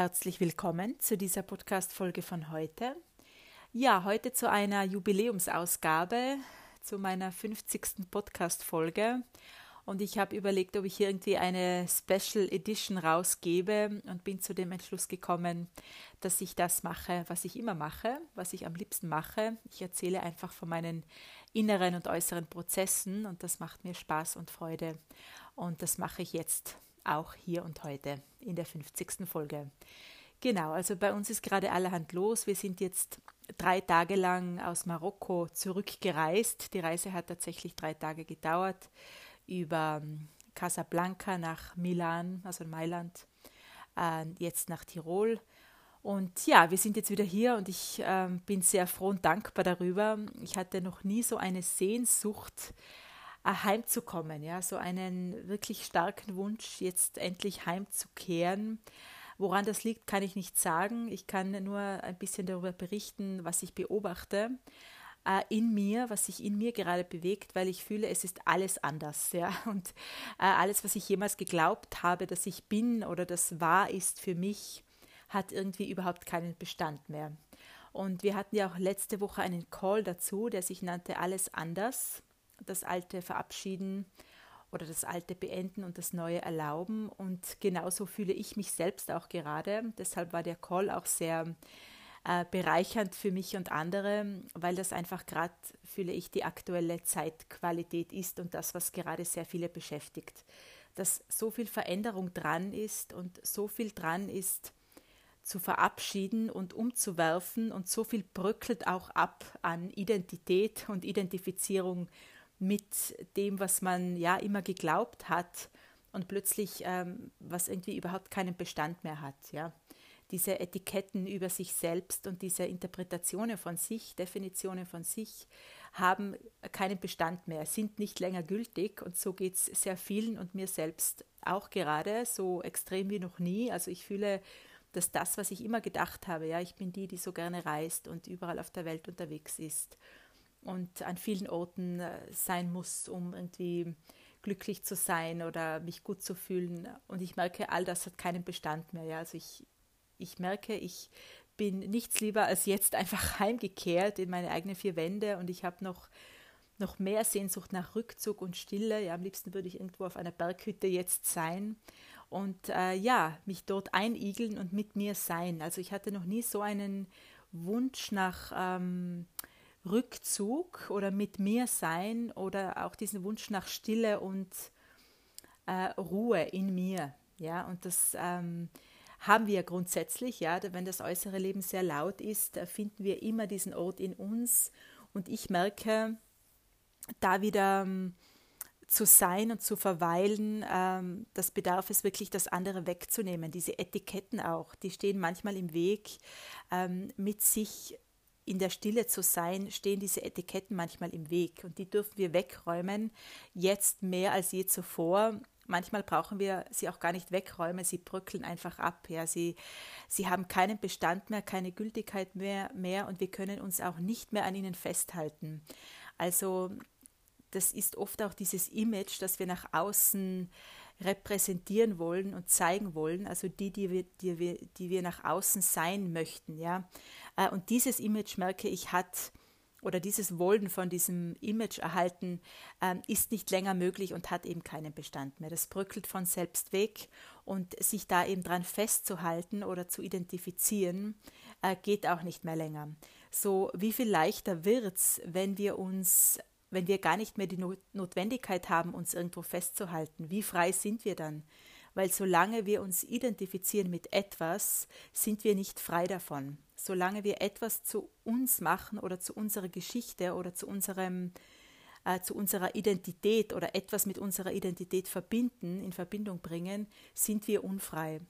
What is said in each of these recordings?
Herzlich willkommen zu dieser Podcast-Folge von heute. Ja, heute zu einer Jubiläumsausgabe, zu meiner 50. Podcast-Folge. Und ich habe überlegt, ob ich irgendwie eine Special Edition rausgebe und bin zu dem Entschluss gekommen, dass ich das mache, was ich immer mache, was ich am liebsten mache. Ich erzähle einfach von meinen inneren und äußeren Prozessen und das macht mir Spaß und Freude. Und das mache ich jetzt auch hier und heute in der 50. Folge. Genau, also bei uns ist gerade allerhand los. Wir sind jetzt drei Tage lang aus Marokko zurückgereist. Die Reise hat tatsächlich drei Tage gedauert über ähm, Casablanca nach Milan, also Mailand, äh, jetzt nach Tirol. Und ja, wir sind jetzt wieder hier und ich äh, bin sehr froh und dankbar darüber. Ich hatte noch nie so eine Sehnsucht, heimzukommen, ja, so einen wirklich starken Wunsch, jetzt endlich heimzukehren. Woran das liegt, kann ich nicht sagen. Ich kann nur ein bisschen darüber berichten, was ich beobachte äh, in mir, was sich in mir gerade bewegt, weil ich fühle, es ist alles anders, ja. Und äh, alles, was ich jemals geglaubt habe, dass ich bin oder das wahr ist für mich, hat irgendwie überhaupt keinen Bestand mehr. Und wir hatten ja auch letzte Woche einen Call dazu, der sich nannte Alles anders das Alte verabschieden oder das Alte beenden und das Neue erlauben. Und genauso fühle ich mich selbst auch gerade. Deshalb war der Call auch sehr äh, bereichernd für mich und andere, weil das einfach gerade, fühle ich, die aktuelle Zeitqualität ist und das, was gerade sehr viele beschäftigt. Dass so viel Veränderung dran ist und so viel dran ist, zu verabschieden und umzuwerfen und so viel bröckelt auch ab an Identität und Identifizierung mit dem, was man ja immer geglaubt hat und plötzlich ähm, was irgendwie überhaupt keinen Bestand mehr hat, ja. Diese Etiketten über sich selbst und diese Interpretationen von sich, Definitionen von sich, haben keinen Bestand mehr, sind nicht länger gültig und so geht es sehr vielen und mir selbst auch gerade, so extrem wie noch nie. Also ich fühle, dass das, was ich immer gedacht habe, ja, ich bin die, die so gerne reist und überall auf der Welt unterwegs ist und an vielen Orten äh, sein muss, um irgendwie glücklich zu sein oder mich gut zu fühlen. Und ich merke, all das hat keinen Bestand mehr. Ja? Also ich, ich merke, ich bin nichts lieber als jetzt einfach heimgekehrt in meine eigenen vier Wände und ich habe noch, noch mehr Sehnsucht nach Rückzug und Stille. Ja, am liebsten würde ich irgendwo auf einer Berghütte jetzt sein und äh, ja, mich dort einigeln und mit mir sein. Also ich hatte noch nie so einen Wunsch nach ähm, Rückzug oder mit mir sein oder auch diesen Wunsch nach Stille und äh, Ruhe in mir. Ja, und das ähm, haben wir grundsätzlich, ja, wenn das äußere Leben sehr laut ist, finden wir immer diesen Ort in uns. Und ich merke, da wieder ähm, zu sein und zu verweilen, ähm, das bedarf es wirklich, das andere wegzunehmen. Diese Etiketten auch, die stehen manchmal im Weg, ähm, mit sich in der Stille zu sein, stehen diese Etiketten manchmal im Weg und die dürfen wir wegräumen, jetzt mehr als je zuvor. Manchmal brauchen wir sie auch gar nicht wegräumen, sie bröckeln einfach ab. Ja. Sie, sie haben keinen Bestand mehr, keine Gültigkeit mehr, mehr und wir können uns auch nicht mehr an ihnen festhalten. Also das ist oft auch dieses Image, das wir nach außen repräsentieren wollen und zeigen wollen, also die, die wir, die wir, die wir nach außen sein möchten, ja. Äh, und dieses Image, merke ich, hat oder dieses Wollen von diesem Image erhalten, ähm, ist nicht länger möglich und hat eben keinen Bestand mehr. Das bröckelt von selbst weg und sich da eben dran festzuhalten oder zu identifizieren, äh, geht auch nicht mehr länger. So, wie viel leichter wird es, wenn wir uns wenn wir gar nicht mehr die Notwendigkeit haben, uns irgendwo festzuhalten, wie frei sind wir dann? Weil solange wir uns identifizieren mit etwas, sind wir nicht frei davon. Solange wir etwas zu uns machen oder zu unserer Geschichte oder zu unserem äh, zu unserer Identität oder etwas mit unserer Identität verbinden, in Verbindung bringen, sind wir unfrei.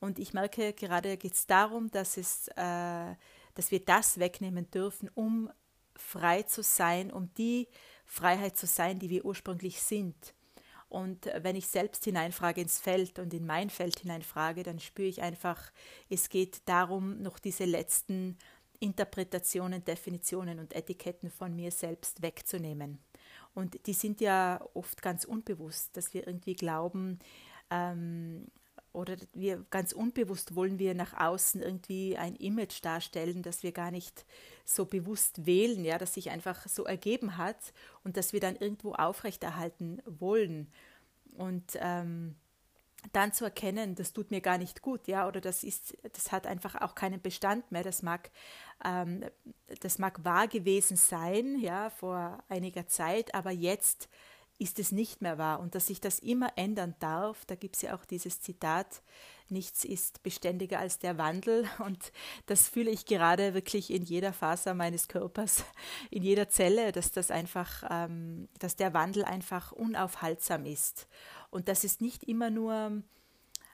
Und ich merke, gerade geht es darum, dass, es, äh, dass wir das wegnehmen dürfen, um frei zu sein, um die Freiheit zu sein, die wir ursprünglich sind. Und wenn ich selbst hineinfrage ins Feld und in mein Feld hineinfrage, dann spüre ich einfach, es geht darum, noch diese letzten Interpretationen, Definitionen und Etiketten von mir selbst wegzunehmen. Und die sind ja oft ganz unbewusst, dass wir irgendwie glauben, ähm, oder wir ganz unbewusst wollen wir nach außen irgendwie ein Image darstellen, das wir gar nicht so bewusst wählen, ja, das sich einfach so ergeben hat und das wir dann irgendwo aufrechterhalten wollen. Und ähm, dann zu erkennen, das tut mir gar nicht gut, ja, oder das ist, das hat einfach auch keinen Bestand mehr. Das mag, ähm, das mag wahr gewesen sein, ja, vor einiger Zeit, aber jetzt ist es nicht mehr wahr. Und dass sich das immer ändern darf. Da gibt es ja auch dieses Zitat, nichts ist beständiger als der Wandel. Und das fühle ich gerade wirklich in jeder Faser meines Körpers, in jeder Zelle, dass das einfach, ähm, dass der Wandel einfach unaufhaltsam ist. Und dass es nicht immer nur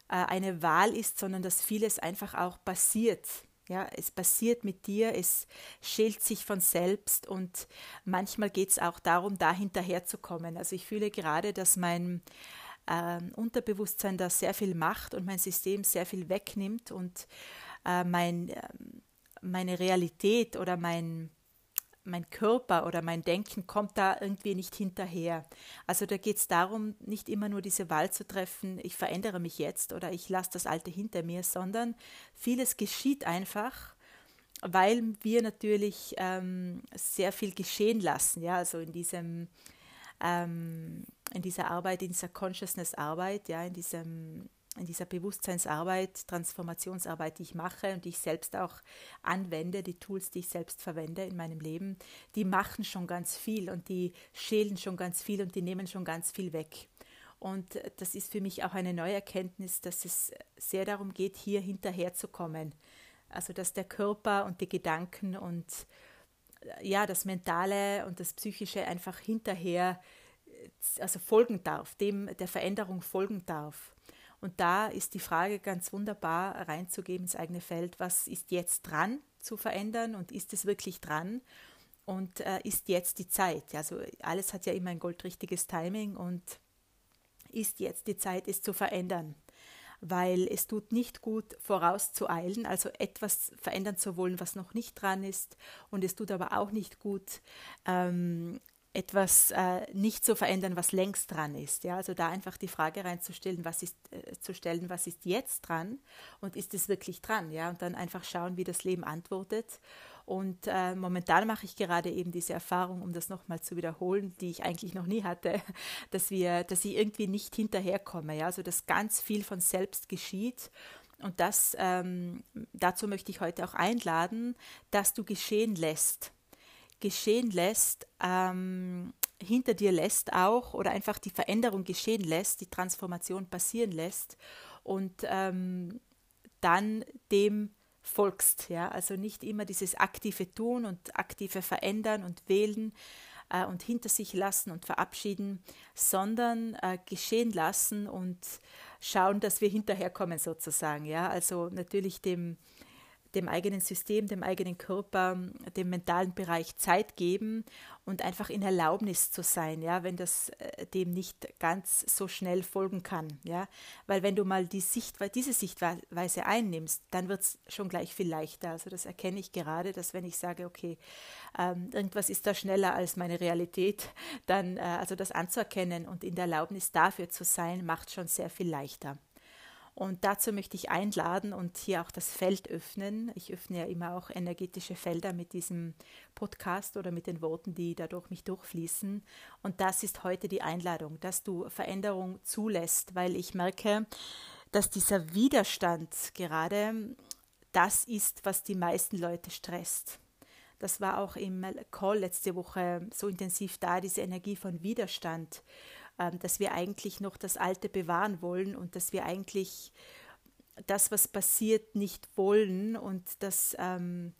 äh, eine Wahl ist, sondern dass vieles einfach auch passiert ja, es passiert mit dir, es schält sich von selbst und manchmal geht es auch darum, da hinterherzukommen. Also ich fühle gerade, dass mein äh, Unterbewusstsein da sehr viel macht und mein System sehr viel wegnimmt und äh, mein, äh, meine Realität oder mein, mein Körper oder mein Denken kommt da irgendwie nicht hinterher. Also da geht es darum, nicht immer nur diese Wahl zu treffen, ich verändere mich jetzt oder ich lasse das Alte hinter mir, sondern vieles geschieht einfach, weil wir natürlich ähm, sehr viel geschehen lassen, ja, also in diesem ähm, in dieser Arbeit, in dieser Consciousness-Arbeit, ja, in diesem in dieser Bewusstseinsarbeit, Transformationsarbeit, die ich mache und die ich selbst auch anwende, die Tools, die ich selbst verwende in meinem Leben, die machen schon ganz viel und die schälen schon ganz viel und die nehmen schon ganz viel weg. Und das ist für mich auch eine neue Erkenntnis, dass es sehr darum geht, hier hinterherzukommen. Also dass der Körper und die Gedanken und ja, das Mentale und das Psychische einfach hinterher also folgen darf, dem der Veränderung folgen darf. Und da ist die Frage ganz wunderbar reinzugeben ins eigene Feld, was ist jetzt dran zu verändern und ist es wirklich dran? Und äh, ist jetzt die Zeit? Also alles hat ja immer ein goldrichtiges Timing und ist jetzt die Zeit, es zu verändern? Weil es tut nicht gut, vorauszueilen, also etwas verändern zu wollen, was noch nicht dran ist. Und es tut aber auch nicht gut, ähm, etwas äh, nicht zu verändern, was längst dran ist. Ja, also da einfach die Frage reinzustellen, was ist äh, zu stellen, was ist jetzt dran und ist es wirklich dran? Ja, und dann einfach schauen, wie das Leben antwortet. Und äh, momentan mache ich gerade eben diese Erfahrung, um das nochmal zu wiederholen, die ich eigentlich noch nie hatte, dass wir, dass ich irgendwie nicht hinterherkomme. Ja, also dass ganz viel von selbst geschieht. Und das, ähm, dazu möchte ich heute auch einladen, dass du geschehen lässt geschehen lässt, ähm, hinter dir lässt auch oder einfach die Veränderung geschehen lässt, die Transformation passieren lässt und ähm, dann dem folgst. Ja? Also nicht immer dieses aktive Tun und aktive Verändern und Wählen äh, und hinter sich lassen und verabschieden, sondern äh, geschehen lassen und schauen, dass wir hinterherkommen sozusagen. Ja? Also natürlich dem dem eigenen System, dem eigenen Körper, dem mentalen Bereich Zeit geben und einfach in Erlaubnis zu sein, ja, wenn das äh, dem nicht ganz so schnell folgen kann, ja, weil wenn du mal die Sichtweise, diese Sichtweise einnimmst, dann wird es schon gleich viel leichter. Also das erkenne ich gerade, dass wenn ich sage, okay, ähm, irgendwas ist da schneller als meine Realität, dann äh, also das anzuerkennen und in der Erlaubnis dafür zu sein, macht schon sehr viel leichter. Und dazu möchte ich einladen und hier auch das Feld öffnen. Ich öffne ja immer auch energetische Felder mit diesem Podcast oder mit den Worten, die dadurch mich durchfließen. Und das ist heute die Einladung, dass du Veränderung zulässt, weil ich merke, dass dieser Widerstand gerade das ist, was die meisten Leute stresst. Das war auch im Call letzte Woche so intensiv da, diese Energie von Widerstand. Ähm, dass wir eigentlich noch das Alte bewahren wollen und dass wir eigentlich das, was passiert, nicht wollen und dass ähm,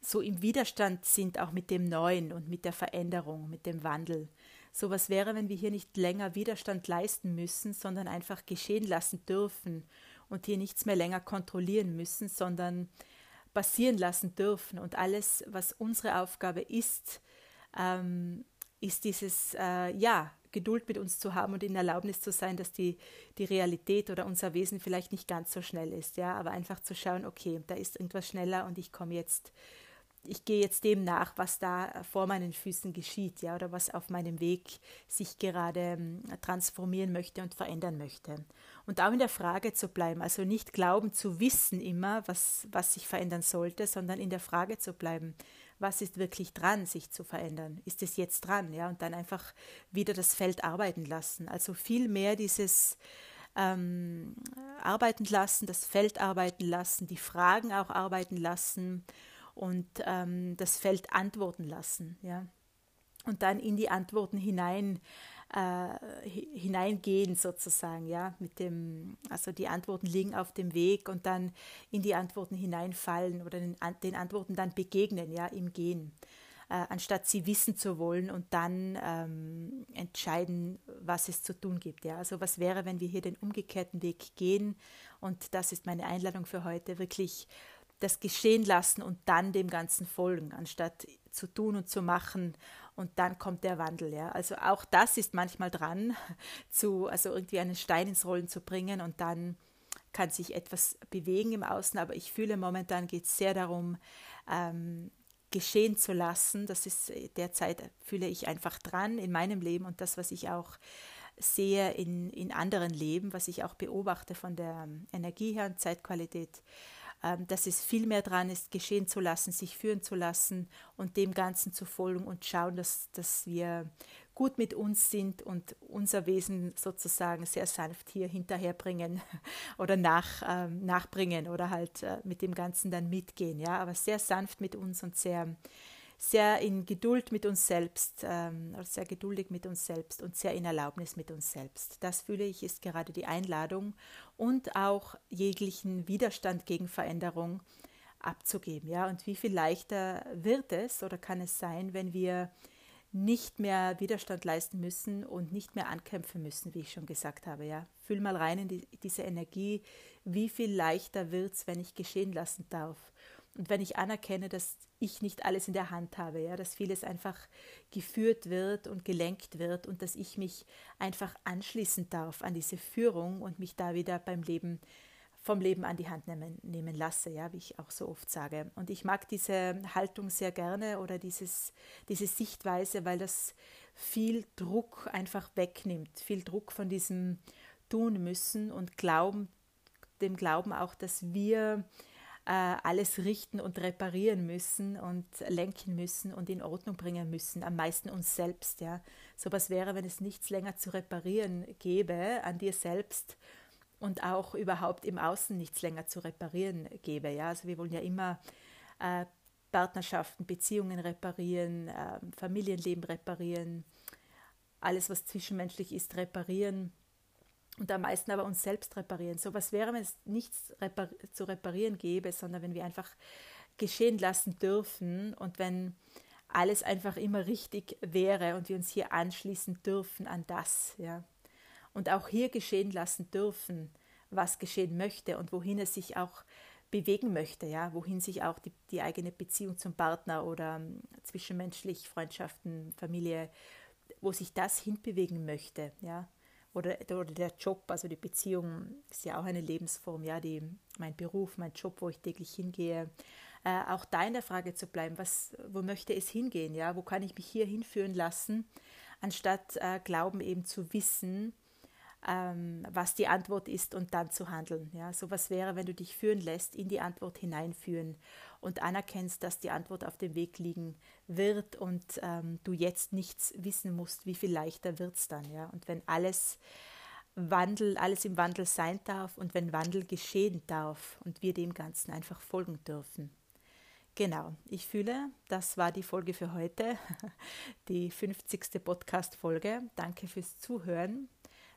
so im Widerstand sind auch mit dem Neuen und mit der Veränderung, mit dem Wandel. So was wäre, wenn wir hier nicht länger Widerstand leisten müssen, sondern einfach geschehen lassen dürfen und hier nichts mehr länger kontrollieren müssen, sondern passieren lassen dürfen. Und alles, was unsere Aufgabe ist, ähm, ist dieses, äh, ja, Geduld mit uns zu haben und in Erlaubnis zu sein, dass die, die Realität oder unser Wesen vielleicht nicht ganz so schnell ist, ja, aber einfach zu schauen, okay, da ist irgendwas schneller und ich komme jetzt ich gehe jetzt dem nach, was da vor meinen Füßen geschieht, ja, oder was auf meinem Weg sich gerade ähm, transformieren möchte und verändern möchte. Und auch in der Frage zu bleiben, also nicht glauben zu wissen immer, was, was sich verändern sollte, sondern in der Frage zu bleiben, was ist wirklich dran, sich zu verändern? Ist es jetzt dran? Ja, und dann einfach wieder das Feld arbeiten lassen. Also viel mehr dieses ähm, arbeiten lassen, das Feld arbeiten lassen, die Fragen auch arbeiten lassen und ähm, das Feld antworten lassen, ja. Und dann in die Antworten hinein äh, hineingehen sozusagen, ja, mit dem, also die Antworten liegen auf dem Weg und dann in die Antworten hineinfallen oder den, den Antworten dann begegnen, ja, im Gehen, äh, anstatt sie wissen zu wollen und dann ähm, entscheiden, was es zu tun gibt, ja. Also was wäre, wenn wir hier den umgekehrten Weg gehen und das ist meine Einladung für heute, wirklich das geschehen lassen und dann dem Ganzen folgen, anstatt zu tun und zu machen und dann kommt der Wandel. Ja. Also auch das ist manchmal dran, zu, also irgendwie einen Stein ins Rollen zu bringen und dann kann sich etwas bewegen im Außen, aber ich fühle momentan geht es sehr darum, ähm, geschehen zu lassen. Das ist äh, derzeit fühle ich einfach dran in meinem Leben und das, was ich auch sehe in, in anderen Leben, was ich auch beobachte von der ähm, Energie her und Zeitqualität dass es viel mehr dran ist, geschehen zu lassen, sich führen zu lassen und dem Ganzen zu folgen und schauen, dass, dass wir gut mit uns sind und unser Wesen sozusagen sehr sanft hier hinterherbringen oder nach, ähm, nachbringen oder halt äh, mit dem Ganzen dann mitgehen, ja, aber sehr sanft mit uns und sehr sehr in Geduld mit uns selbst, ähm, sehr geduldig mit uns selbst und sehr in Erlaubnis mit uns selbst. Das fühle ich ist gerade die Einladung und auch jeglichen Widerstand gegen Veränderung abzugeben. Ja, und wie viel leichter wird es oder kann es sein, wenn wir nicht mehr Widerstand leisten müssen und nicht mehr ankämpfen müssen, wie ich schon gesagt habe. Ja, fühl mal rein in die, diese Energie. Wie viel leichter wird es, wenn ich geschehen lassen darf? Und wenn ich anerkenne, dass ich nicht alles in der Hand habe, ja, dass vieles einfach geführt wird und gelenkt wird und dass ich mich einfach anschließen darf an diese Führung und mich da wieder beim Leben vom Leben an die Hand nehmen, nehmen lasse, ja, wie ich auch so oft sage. Und ich mag diese Haltung sehr gerne oder dieses, diese Sichtweise, weil das viel Druck einfach wegnimmt, viel Druck von diesem tun müssen und glauben, dem Glauben auch, dass wir alles richten und reparieren müssen und lenken müssen und in Ordnung bringen müssen, am meisten uns selbst. Ja. So was wäre, wenn es nichts länger zu reparieren gäbe an dir selbst und auch überhaupt im Außen nichts länger zu reparieren gäbe. Ja. Also wir wollen ja immer äh, Partnerschaften, Beziehungen reparieren, äh, Familienleben reparieren, alles, was zwischenmenschlich ist, reparieren und am meisten aber uns selbst reparieren. So was wäre, wenn es nichts repar zu reparieren gäbe, sondern wenn wir einfach geschehen lassen dürfen und wenn alles einfach immer richtig wäre und wir uns hier anschließen dürfen an das, ja. Und auch hier geschehen lassen dürfen, was geschehen möchte und wohin es sich auch bewegen möchte, ja, wohin sich auch die, die eigene Beziehung zum Partner oder ähm, zwischenmenschlich, Freundschaften, Familie, wo sich das hinbewegen möchte, ja oder, oder der Job, also die Beziehung ist ja auch eine Lebensform, ja, die, mein Beruf, mein Job, wo ich täglich hingehe, äh, auch da in der Frage zu bleiben, was, wo möchte es hingehen, ja, wo kann ich mich hier hinführen lassen, anstatt äh, Glauben eben zu wissen, ähm, was die Antwort ist und dann zu handeln. Ja, so was wäre, wenn du dich führen lässt, in die Antwort hineinführen und anerkennst, dass die Antwort auf dem Weg liegen wird und ähm, du jetzt nichts wissen musst, wie viel leichter wird es dann. Ja? Und wenn alles Wandel, alles im Wandel sein darf und wenn Wandel geschehen darf und wir dem Ganzen einfach folgen dürfen. Genau, ich fühle, das war die Folge für heute, die 50. Podcast-Folge. Danke fürs Zuhören.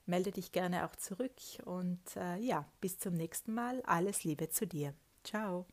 Melde dich gerne auch zurück und äh, ja, bis zum nächsten Mal. Alles Liebe zu dir. Ciao.